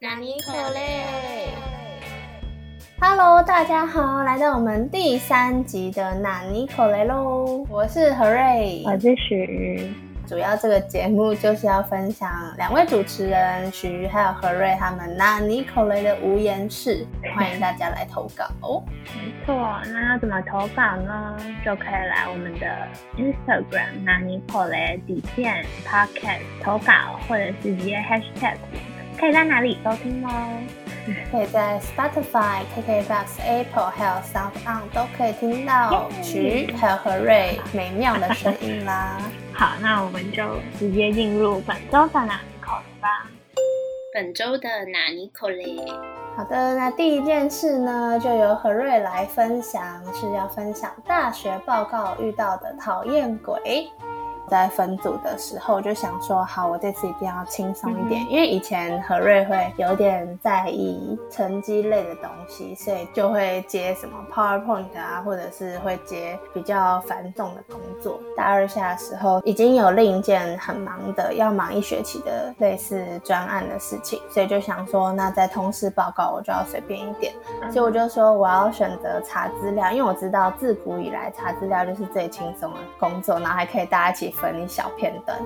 纳尼可嘞？Hello，大家好，来到我们第三集的纳尼可雷喽！我是何瑞，我是许。主要这个节目就是要分享两位主持人徐还有何瑞他们纳尼可雷的无言事，欢迎大家来投稿。没错，那要怎么投稿呢？就可以来我们的 Instagram 纳尼可雷底线 Podcast 投稿，或者是直接 Hashtag，可以在哪里收听哦？可以在 Spotify、KKBox、Apple 还有 Sound On 都可以听到徐还有何瑞美妙的声音啦。好，那我们就直接进入本周的哪尼口雷吧。本周的哪尼口雷。好的，那第一件事呢，就由何瑞来分享，是要分享大学报告遇到的讨厌鬼。在分组的时候就想说，好，我这次一定要轻松一点，因为以前何瑞会有点在意成绩类的东西，所以就会接什么 PowerPoint 啊，或者是会接比较繁重的工作。大二下的时候已经有另一件很忙的，要忙一学期的类似专案的事情，所以就想说，那在通识报告我就要随便一点，所以我就说我要选择查资料，因为我知道自古以来查资料就是最轻松的工作，然后还可以大家一起。分一小片段，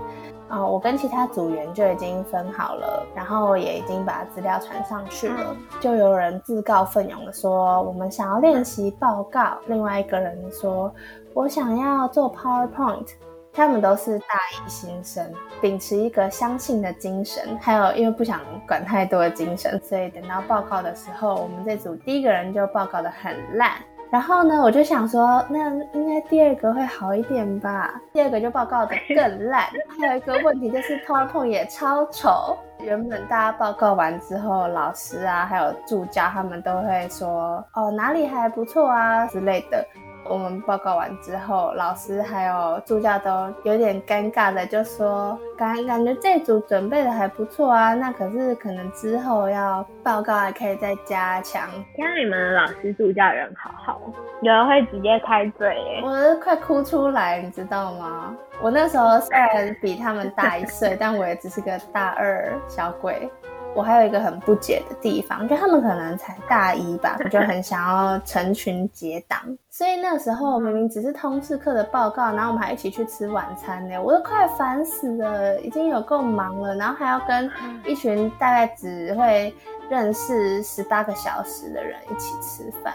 啊，我跟其他组员就已经分好了，然后也已经把资料传上去了。就有人自告奋勇的说，我们想要练习报告；另外一个人说，我想要做 PowerPoint。他们都是大一新生，秉持一个相信的精神，还有因为不想管太多的精神，所以等到报告的时候，我们这组第一个人就报告的很烂。然后呢，我就想说，那应该第二个会好一点吧。第二个就报告的更烂。还有一个问题就是 PowerPoint 也超丑。原本大家报告完之后，老师啊，还有助教他们都会说，哦，哪里还不错啊之类的。我们报告完之后，老师还有助教都有点尴尬的，就说感感觉这组准备的还不错啊，那可是可能之后要报告还可以再加强。听你们的老师助教人好好，有人会直接开嘴，我都快哭出来，你知道吗？我那时候虽然比他们大一岁，但我也只是个大二小鬼。我还有一个很不解的地方，就他们可能才大一吧，我 就很想要成群结党，所以那时候明明只是通识课的报告，然后我们还一起去吃晚餐呢，我都快烦死了，已经有够忙了，然后还要跟一群大概只会认识十八个小时的人一起吃饭。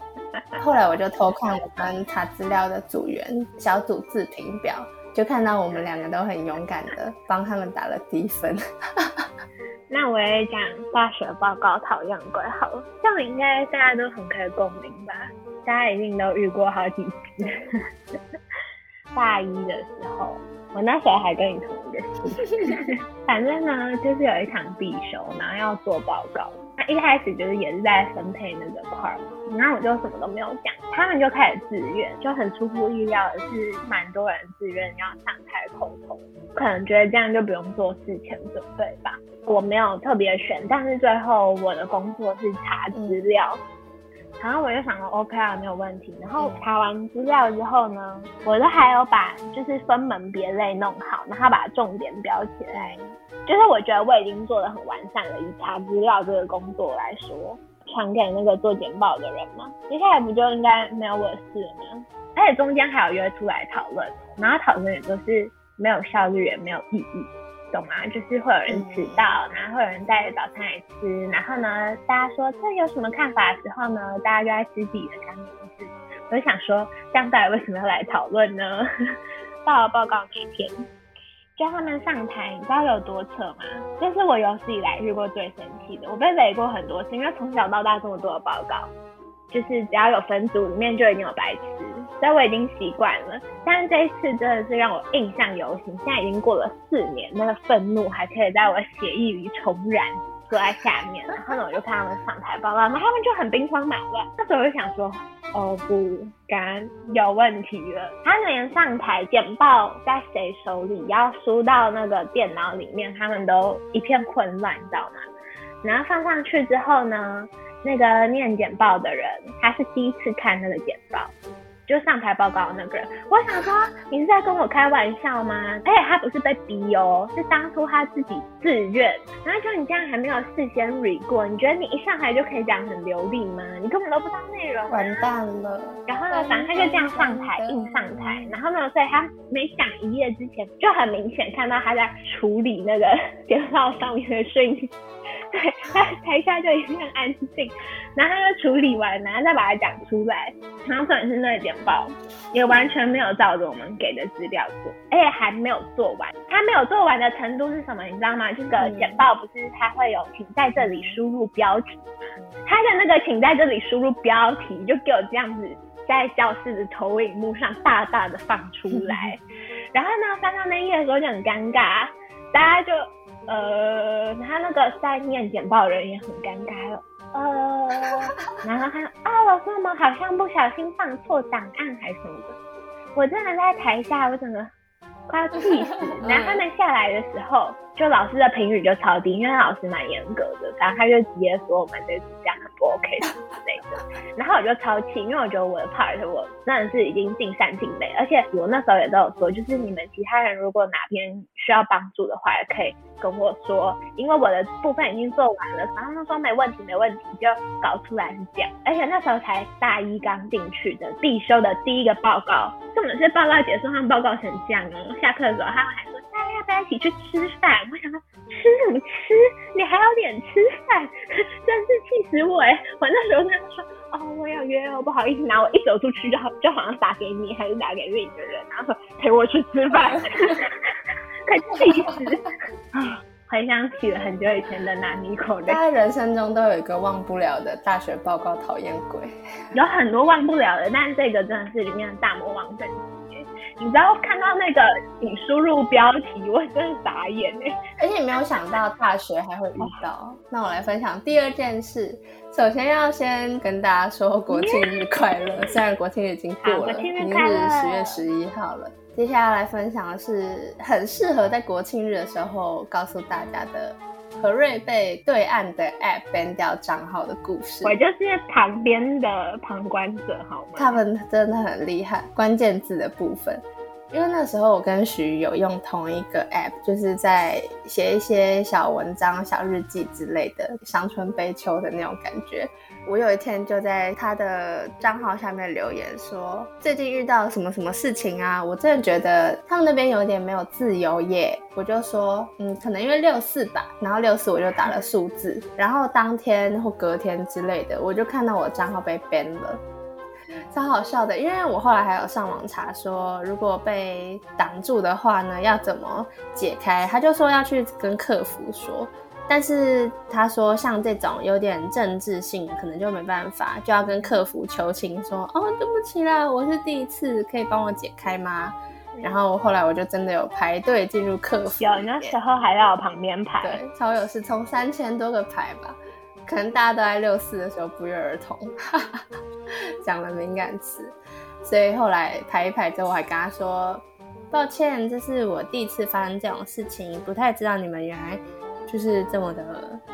后来我就偷看我跟查资料的组员小组自评表，就看到我们两个都很勇敢的帮他们打了低分。那我也讲大学报告讨厌鬼好了，这样应该大家都很可以共鸣吧？大家一定都遇过好几次。大一的时候，我那时候还跟你同一个系，反正呢就是有一堂必修，然后要做报告。那一开始就是也是在分配那个块儿，然后我就什么都没有讲，他们就开始自愿，就很出乎意料的是，蛮多人自愿要上台口头，可能觉得这样就不用做事前准备吧。我没有特别选，但是最后我的工作是查资料，然后我就想说 OK 啊，没有问题。然后查完资料之后呢，我都还有把就是分门别类弄好，然后把重点标起来。就是我觉得我已经做的很完善了，以查资料这个工作来说，传给那个做简报的人嘛，接下来不就应该没有我的事了吗？而且中间还有约出来讨论，然后讨论也都是没有效率也没有意义，懂吗？就是会有人迟到，然后会有人带着早餐来吃，然后呢，大家说这有什么看法的时候呢，大家就在吃自己的干名事。我就想说，这样到底为什么要来讨论呢？到了报告那天。叫他们上台，你知道有多扯吗？这是我有史以来遇过最生气的。我被雷过很多次，因为从小到大这么多的报告，就是只要有分组，里面就一定有白痴，所以我已经习惯了。但是这一次真的是让我印象犹新。现在已经过了四年，那个愤怒还可以在我血液里重燃。坐在下面，然后呢，我就看他们上台报告，然后他们就很兵荒马乱。那时候我就想说，哦不，敢有问题了。他连上台简报在谁手里要输到那个电脑里面，他们都一片混乱，你知道吗？然后放上去之后呢，那个念简报的人他是第一次看那个简报，就上台报告的那个人。我想说，你是在跟我开玩笑吗？而且他不是被逼哦，是当初他自己自愿。然后就你这样还没有事先 re 过，你觉得你一上台就可以讲很流利吗？你根本都不知道内容，完蛋了。然后呢，反正他就这样上台，硬上台。然后呢，所以他没讲一页之前，就很明显看到他在处理那个 简报上面的声音。对，他台下就一定很安静，然后他就处理完，然后再把它讲出来。然后重点是那个简报也完全没有照着我们给的资料做，而且还没有做完。他没有做完的程度是什么？你知道吗？这个简报不是他会有请在这里输入标题，他的那个请在这里输入标题就给我这样子在教室的投影幕上大大的放出来。然后呢，翻到那页的时候就很尴尬，大家就。呃，他那个在念简报人也很尴尬了。呃，然后他啊，老师，我们好像不小心放错档案还是什么的。我真的在台下，我整个快要气死。然后他们下来的时候。就老师的评语就超低，因为老师蛮严格的，然后他就直接说我们这次讲很不 OK 之类的，然后我就超气，因为我觉得我的 part 我真的是已经尽善尽美，而且我那时候也都有说，就是你们其他人如果哪边需要帮助的话，也可以跟我说，因为我的部分已经做完了。然后他说没问题，没问题，就搞出来是这样。而且那时候才大一刚进去的，必修的第一个报告，根本是报告结束，他们报告成这样哦。下课的时候他们还说。一起去吃饭？我想说吃什么吃？你还有脸吃饭，真是气死我哎！我那时候跟他说哦，我要约哦，不好意思，拿我一走出去就好，就好像打给你还是打给另一个人，然后说陪我去吃饭，快气死！啊，回想起了很久以前的拿尼口大家人生中都有一个忘不了的大学报告讨厌鬼，有很多忘不了的，但这个真的是里面的大魔王等级。你知道看到那个请输入标题，我真的傻眼哎！而且没有想到大学还会遇到。那我来分享第二件事。首先要先跟大家说国庆日快乐，虽然国庆日已经过了，已经是十月十一号了。接下来来分享的是很适合在国庆日的时候告诉大家的。何瑞被对岸的 App ban 掉账号的故事，我就是旁边的旁观者，好吗？他们真的很厉害，关键字的部分，因为那时候我跟徐有用同一个 App，就是在写一些小文章、小日记之类的，伤春悲秋的那种感觉。我有一天就在他的账号下面留言说，最近遇到什么什么事情啊？我真的觉得他们那边有点没有自由耶。我就说，嗯，可能因为六四吧。然后六四我就打了数字，然后当天或隔天之类的，我就看到我账号被 ban 了，超好笑的。因为我后来还有上网查说，如果被挡住的话呢，要怎么解开？他就说要去跟客服说。但是他说，像这种有点政治性，可能就没办法，就要跟客服求情，说哦，对不起啦，我是第一次，可以帮我解开吗？然后后来我就真的有排队进入客服，有那时候还在我旁边排，对，超有事，从三千多个排吧，可能大家都在六四的时候不约而同 讲了敏感词，所以后来排一排之后，我还跟他说，抱歉，这是我第一次发生这种事情，不太知道你们原来。就是这么的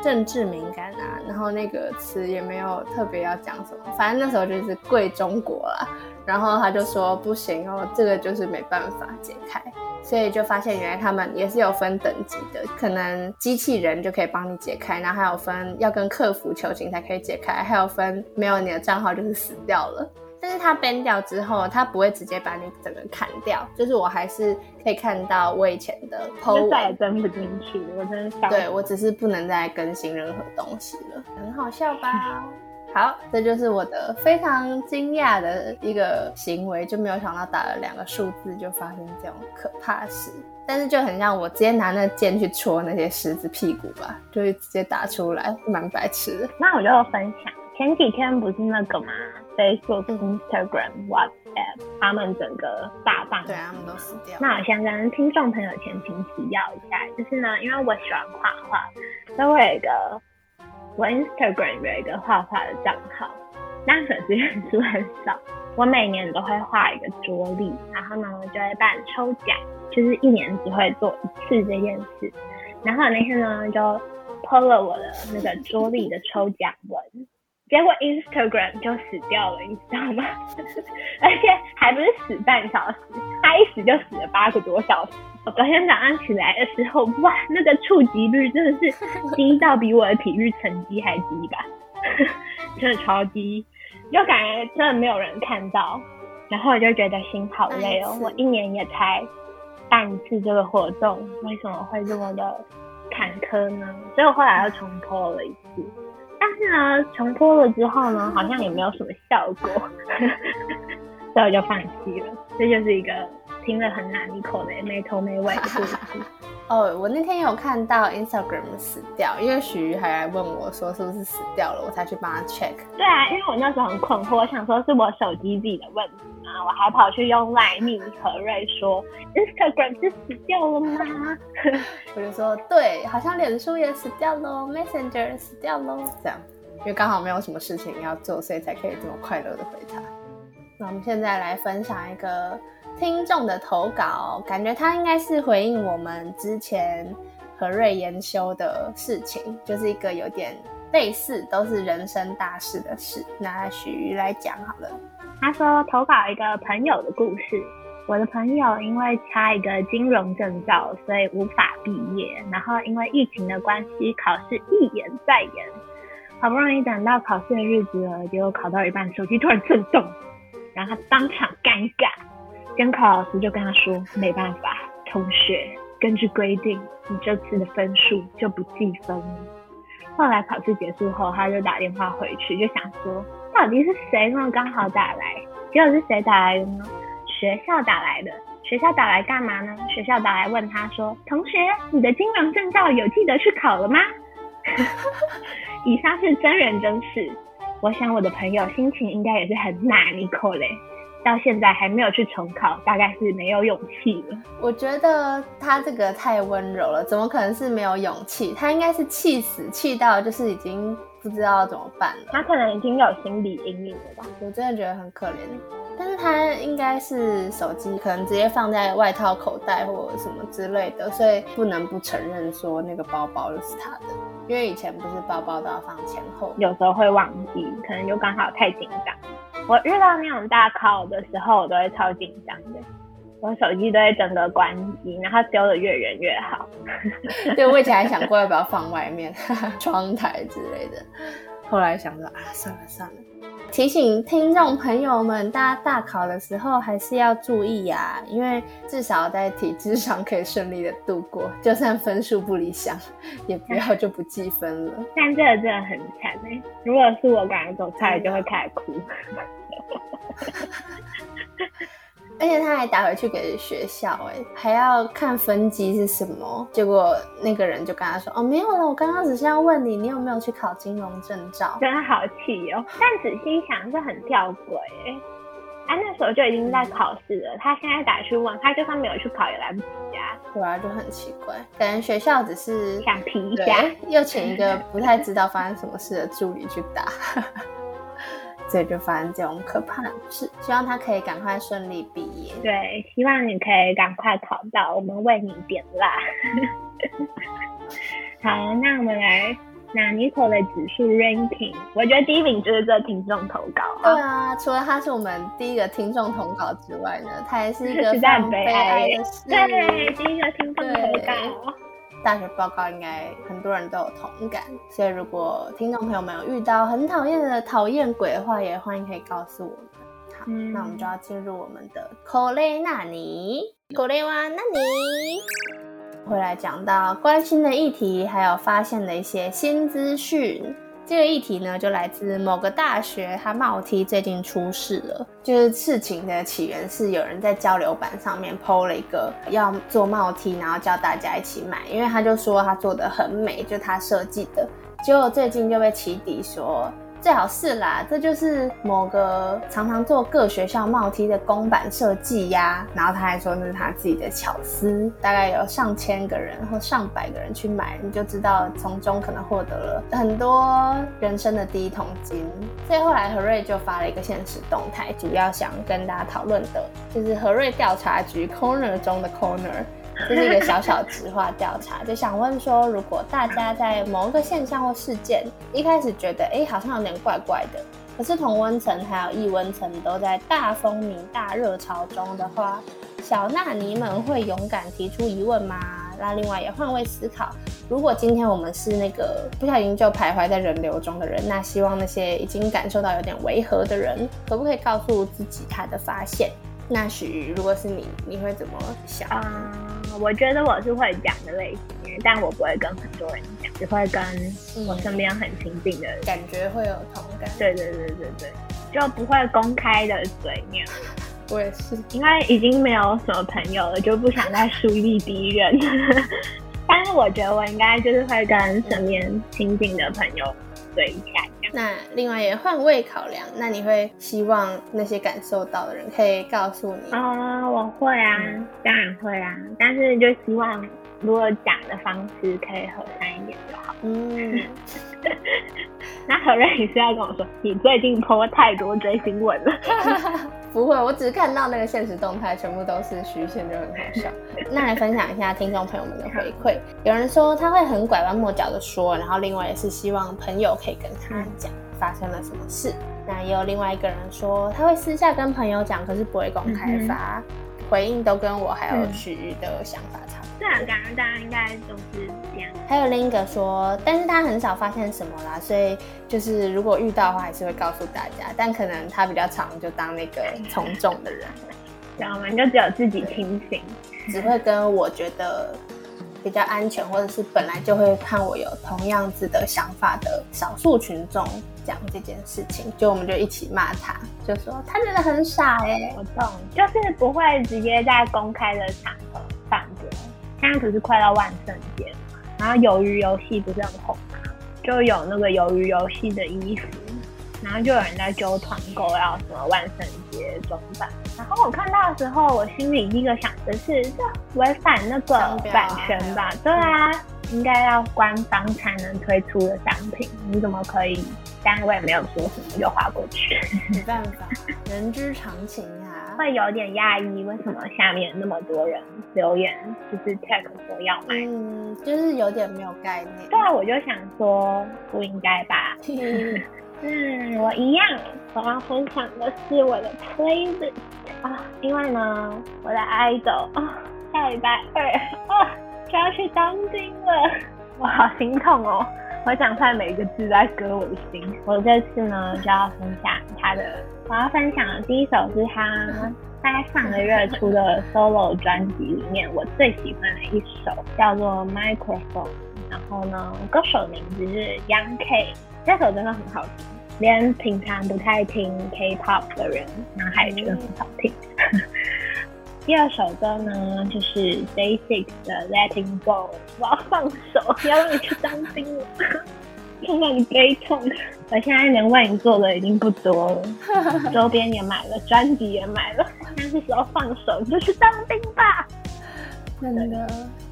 政治敏感啊，然后那个词也没有特别要讲什么，反正那时候就是贵中国啦。然后他就说不行哦，这个就是没办法解开，所以就发现原来他们也是有分等级的，可能机器人就可以帮你解开，然后还有分要跟客服求情才可以解开，还有分没有你的账号就是死掉了。但是它 ban 掉之后，它不会直接把你整个砍掉，就是我还是可以看到我以前的 po 再也登不进去，我真的对我只是不能再更新任何东西了，很好笑吧？好，这就是我的非常惊讶的一个行为，就没有想到打了两个数字就发生这种可怕事，但是就很像我直接拿那剑去戳那些狮子屁股吧，就是直接打出来，蛮白痴的。那我就分享，前几天不是那个吗？Facebook、Instagram、WhatsApp，他们整个大半，对，他们都死掉。那我先跟听众朋友前情提要一下，就是呢，因为我喜欢画画，所以我有一个我 Instagram 有一个画画的账号，但粉丝人数很少。我每年都会画一个桌历，然后呢我就会办抽奖，就是一年只会做一次这件事。然后那天呢就 po 了我的那个桌历的抽奖文。结果 Instagram 就死掉了，你知道吗？而且还不是死半小时，他一死就死了八个多小时。我昨天早上起来的时候，哇，那个触及率真的是低到比我的体育成绩还低吧？真的超低，就感觉真的没有人看到，然后我就觉得心好累哦。我一年也才办一次这个活动，为什么会这么的坎坷呢？所以我后来又重播了一次。但是呢，重播了之后呢，好像也没有什么效果，所以我就放弃了。这就是一个听了很难一口的没头没尾的故事。哦，我那天有看到 Instagram 死掉，因为许瑜还来问我说是不是死掉了，我才去帮他 check。对啊，因为我那时候很困惑，我想说是我手机自己的问题啊，我还跑去用 Line 密何瑞说 Instagram 是死掉了吗？我就说对，好像脸书也死掉喽，Messenger 死掉喽，这样，因为刚好没有什么事情要做，所以才可以这么快乐的回他。那我们现在来分享一个。听众的投稿，感觉他应该是回应我们之前何瑞研修的事情，就是一个有点类似，都是人生大事的事。那许瑜来讲好了。他说投稿一个朋友的故事。我的朋友因为差一个金融证照，所以无法毕业。然后因为疫情的关系，考试一延再延。好不容易等到考试的日子了，结果考到一半，手机突然震动，然后他当场尴尬。监考老师就跟他说：“没办法，同学，根据规定，你这次的分数就不计分了。”后来考试结束后，他就打电话回去，就想说：“到底是谁呢？刚好打来？结果是谁打来的呢？学校打来的。学校打来干嘛呢？学校打来问他说：‘同学，你的金融证照有记得去考了吗？’ 以上是真人真事。我想我的朋友心情应该也是很难过嘞。”到现在还没有去重考，大概是没有勇气了。我觉得他这个太温柔了，怎么可能是没有勇气？他应该是气死，气到就是已经不知道怎么办了。他可能已经有心理阴影了吧？我真的觉得很可怜。但是他应该是手机可能直接放在外套口袋或什么之类的，所以不能不承认说那个包包就是他的。因为以前不是包包都要放前后，有时候会忘记，可能就刚好太紧张。我遇到那种大考的时候，我都会超紧张的，我手机都会整个关机，然后丢的越远越好。对，我以前还想过要不要放外面 窗台之类的，后来想着啊，算了算了。提醒听众朋友们，大家大考的时候还是要注意呀，因为至少在体质上可以顺利的度过，就算分数不理想，也不要就不计分了。但这个真的很惨哎，如果是我，感觉走差来就会开始哭。而且他还打回去给学校，哎，还要看分机是什么。结果那个人就跟他说：“哦，没有了，我刚刚只是要问你，你有没有去考金融证照？”真的好气哦！但仔细想，这很吊诡哎。啊，那时候就已经在考试了，他现在打去问他，就算没有去考也来不及啊。对啊，就很奇怪，感觉学校只是想皮一下，又请一个 不太知道发生什么事的助理去打。所以就发生这种可怕的事，希望他可以赶快顺利毕业。对，希望你可以赶快考到，我们为你点蜡。好，那我们来拿 n i c o 的指数 ranking。我觉得第一名就是这听众投稿。对啊，除了他是我们第一个听众投稿之外呢，他也是一个非常悲哀的事。对，第一个听众投稿。大学报告应该很多人都有同感，所以如果听众朋友们有遇到很讨厌的讨厌鬼的话，也欢迎可以告诉我们。好，那我们就要进入我们的口雷纳尼，口雷哇纳尼，会来讲到关心的议题，还有发现的一些新资讯。这个议题呢，就来自某个大学，他帽梯最近出事了。就是事情的起源是有人在交流板上面 PO 了一个要做帽梯，然后叫大家一起买，因为他就说他做的很美，就他设计的。结果最近就被起底说。最好是啦，这就是某个常常做各学校帽梯的公版设计呀。然后他还说那是他自己的巧思，大概有上千个人或上百个人去买，你就知道从中可能获得了很多人生的第一桶金。所以后来何瑞就发了一个现实动态，主要想跟大家讨论的就是何瑞调查局 Corner 中的 Corner。这是一个小小直化调查，就想问说，如果大家在某一个现象或事件一开始觉得，哎，好像有点怪怪的，可是同温层还有异温层都在大风靡、大热潮中的话，小纳尼们会勇敢提出疑问吗？那另外也换位思考，如果今天我们是那个不小心就徘徊在人流中的人，那希望那些已经感受到有点违和的人，可不可以告诉自己他的发现？那许，如果是你，你会怎么想？啊，我觉得我是会讲的类型，但我不会跟很多人讲，只会跟我身边很亲近的人，感觉会有同感。对对对对对，就不会公开的嘴面。我也是，因为已经没有什么朋友了，就不想再树立敌人。但是我觉得我应该就是会跟身边亲近的朋友对一下。那另外也换位考量，那你会希望那些感受到的人可以告诉你？啊，我会啊，当然会啊。但是就希望如果讲的方式可以和善一点就好。嗯。那何瑞你是要跟我说，你最近播太多追星文了？我只看到那个现实动态，全部都是虚线，就很好笑。那来分享一下听众朋友们的回馈。有人说他会很拐弯抹角的说，然后另外也是希望朋友可以跟他讲发生了什么事。那也有另外一个人说他会私下跟朋友讲，可是不会公开发。回应都跟我还有许瑜的想法差不多。对啊，刚刚大家应该都是这样。还有另一个说，但是他很少发现什么啦，所以就是如果遇到的话，还是会告诉大家。但可能他比较常就当那个从众的人，知道吗？就只有自己清醒，只会跟我觉得比较安全，或者是本来就会看我有同样子的想法的少数群众。讲这件事情，就我们就一起骂他，就说他真的很傻哎。我懂，就是不会直接在公开的场合反驳。现在不是快到万圣节了，然后鱿鱼游戏不是很红吗？就有那个鱿鱼游戏的衣服，然后就有人在揪团购要什么万圣节装扮。然后我看到的时候，我心里第一个想的是，这违反那个版权吧？对啊，应该要官方才能推出的商品，你怎么可以？但我也没有说什么，就划过去。没办法，人之常情啊。会有点讶异，为什么下面那么多人留言，就是 tag 说要买？嗯，就是有点没有概念。对啊，我就想说不应该吧。嗯，我一样。我要分享的是我的专辑啊，因为呢，我的 idol 啊，下礼拜二啊就要去当兵了，我好心痛哦。我讲出来每一个字在割我的心。我这次呢就要分享他的，我要分享的第一首是他大概上个月出的 solo 专辑里面我最喜欢的一首，叫做 Microphone。然后呢，歌手名字是 Young K。这首真的很好听，连平常不太听 K-pop 的人，那还觉得很好听。第二首歌呢，就是 Day Six 的 Letting Go，我要放手，要让你去当兵了，看到你悲痛。我现在能为你做的已经不多了，周边也买了，专辑也买了，但是时候放手，你就去当兵吧。真的，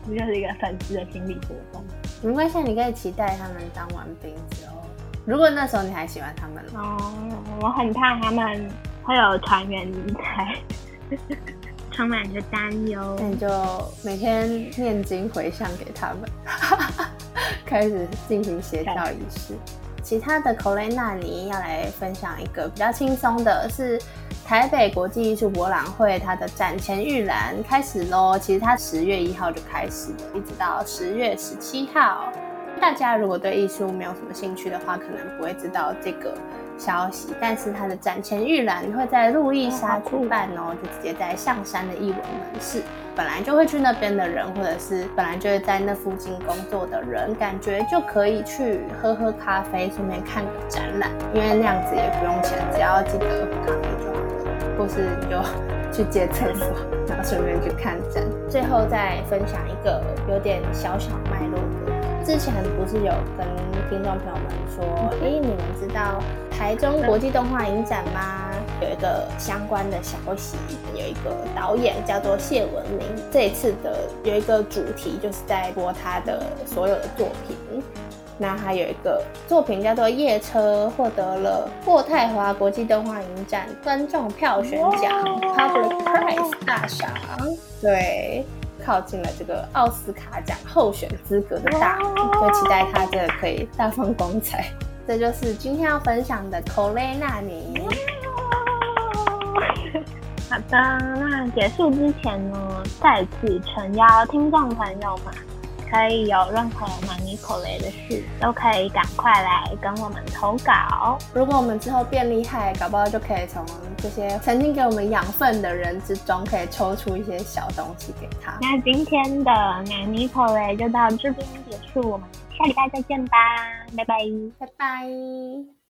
这就是一个粉丝的心理活动。没关系，你可以期待他们当完兵之后，如果那时候你还喜欢他们哦，我很怕他们会有团员离开。充满着担忧，那你就每天念经回向给他们，开始进行邪教仪式。其他的 c o l e n a 你要来分享一个比较轻松的，是台北国际艺术博览会它的展前预览开始喽。其实它十月一号就开始了，一直到十月十七号。大家如果对艺术没有什么兴趣的话，可能不会知道这个。消息，但是它的展前预览会在路易莎举办哦，就直接在象山的艺文门市。本来就会去那边的人，或者是本来就会在那附近工作的人，感觉就可以去喝喝咖啡，顺便看个展览，因为那样子也不用钱，只要记得喝咖啡就好了，或是你就去借厕所，然后顺便去看展。最后再分享一个有点小小脉络的，之前不是有跟听众朋友们说，哎，你们知道？台中国际动画影展吗？有一个相关的消息，有一个导演叫做谢文明，这一次的有一个主题就是在播他的所有的作品。那还有一个作品叫做《夜车》，获得了渥太华国际动画影展观众票选奖 （Public Prize） 大赏。对。靠近了这个奥斯卡奖候选资格的大门，就期待他这个可以大放光彩。这就是今天要分享的 l e 纳尼。好的，那结束之前呢，再次诚邀听众朋友们，可以有任何纳尼口雷的事，都可以赶快来跟我们投稿。如果我们之后变厉害，搞不好就可以从这些曾经给我们养分的人之中，可以抽出一些小东西给他。那今天的纳尼口雷就到这边结束，我们下礼拜再见吧，拜拜，拜拜。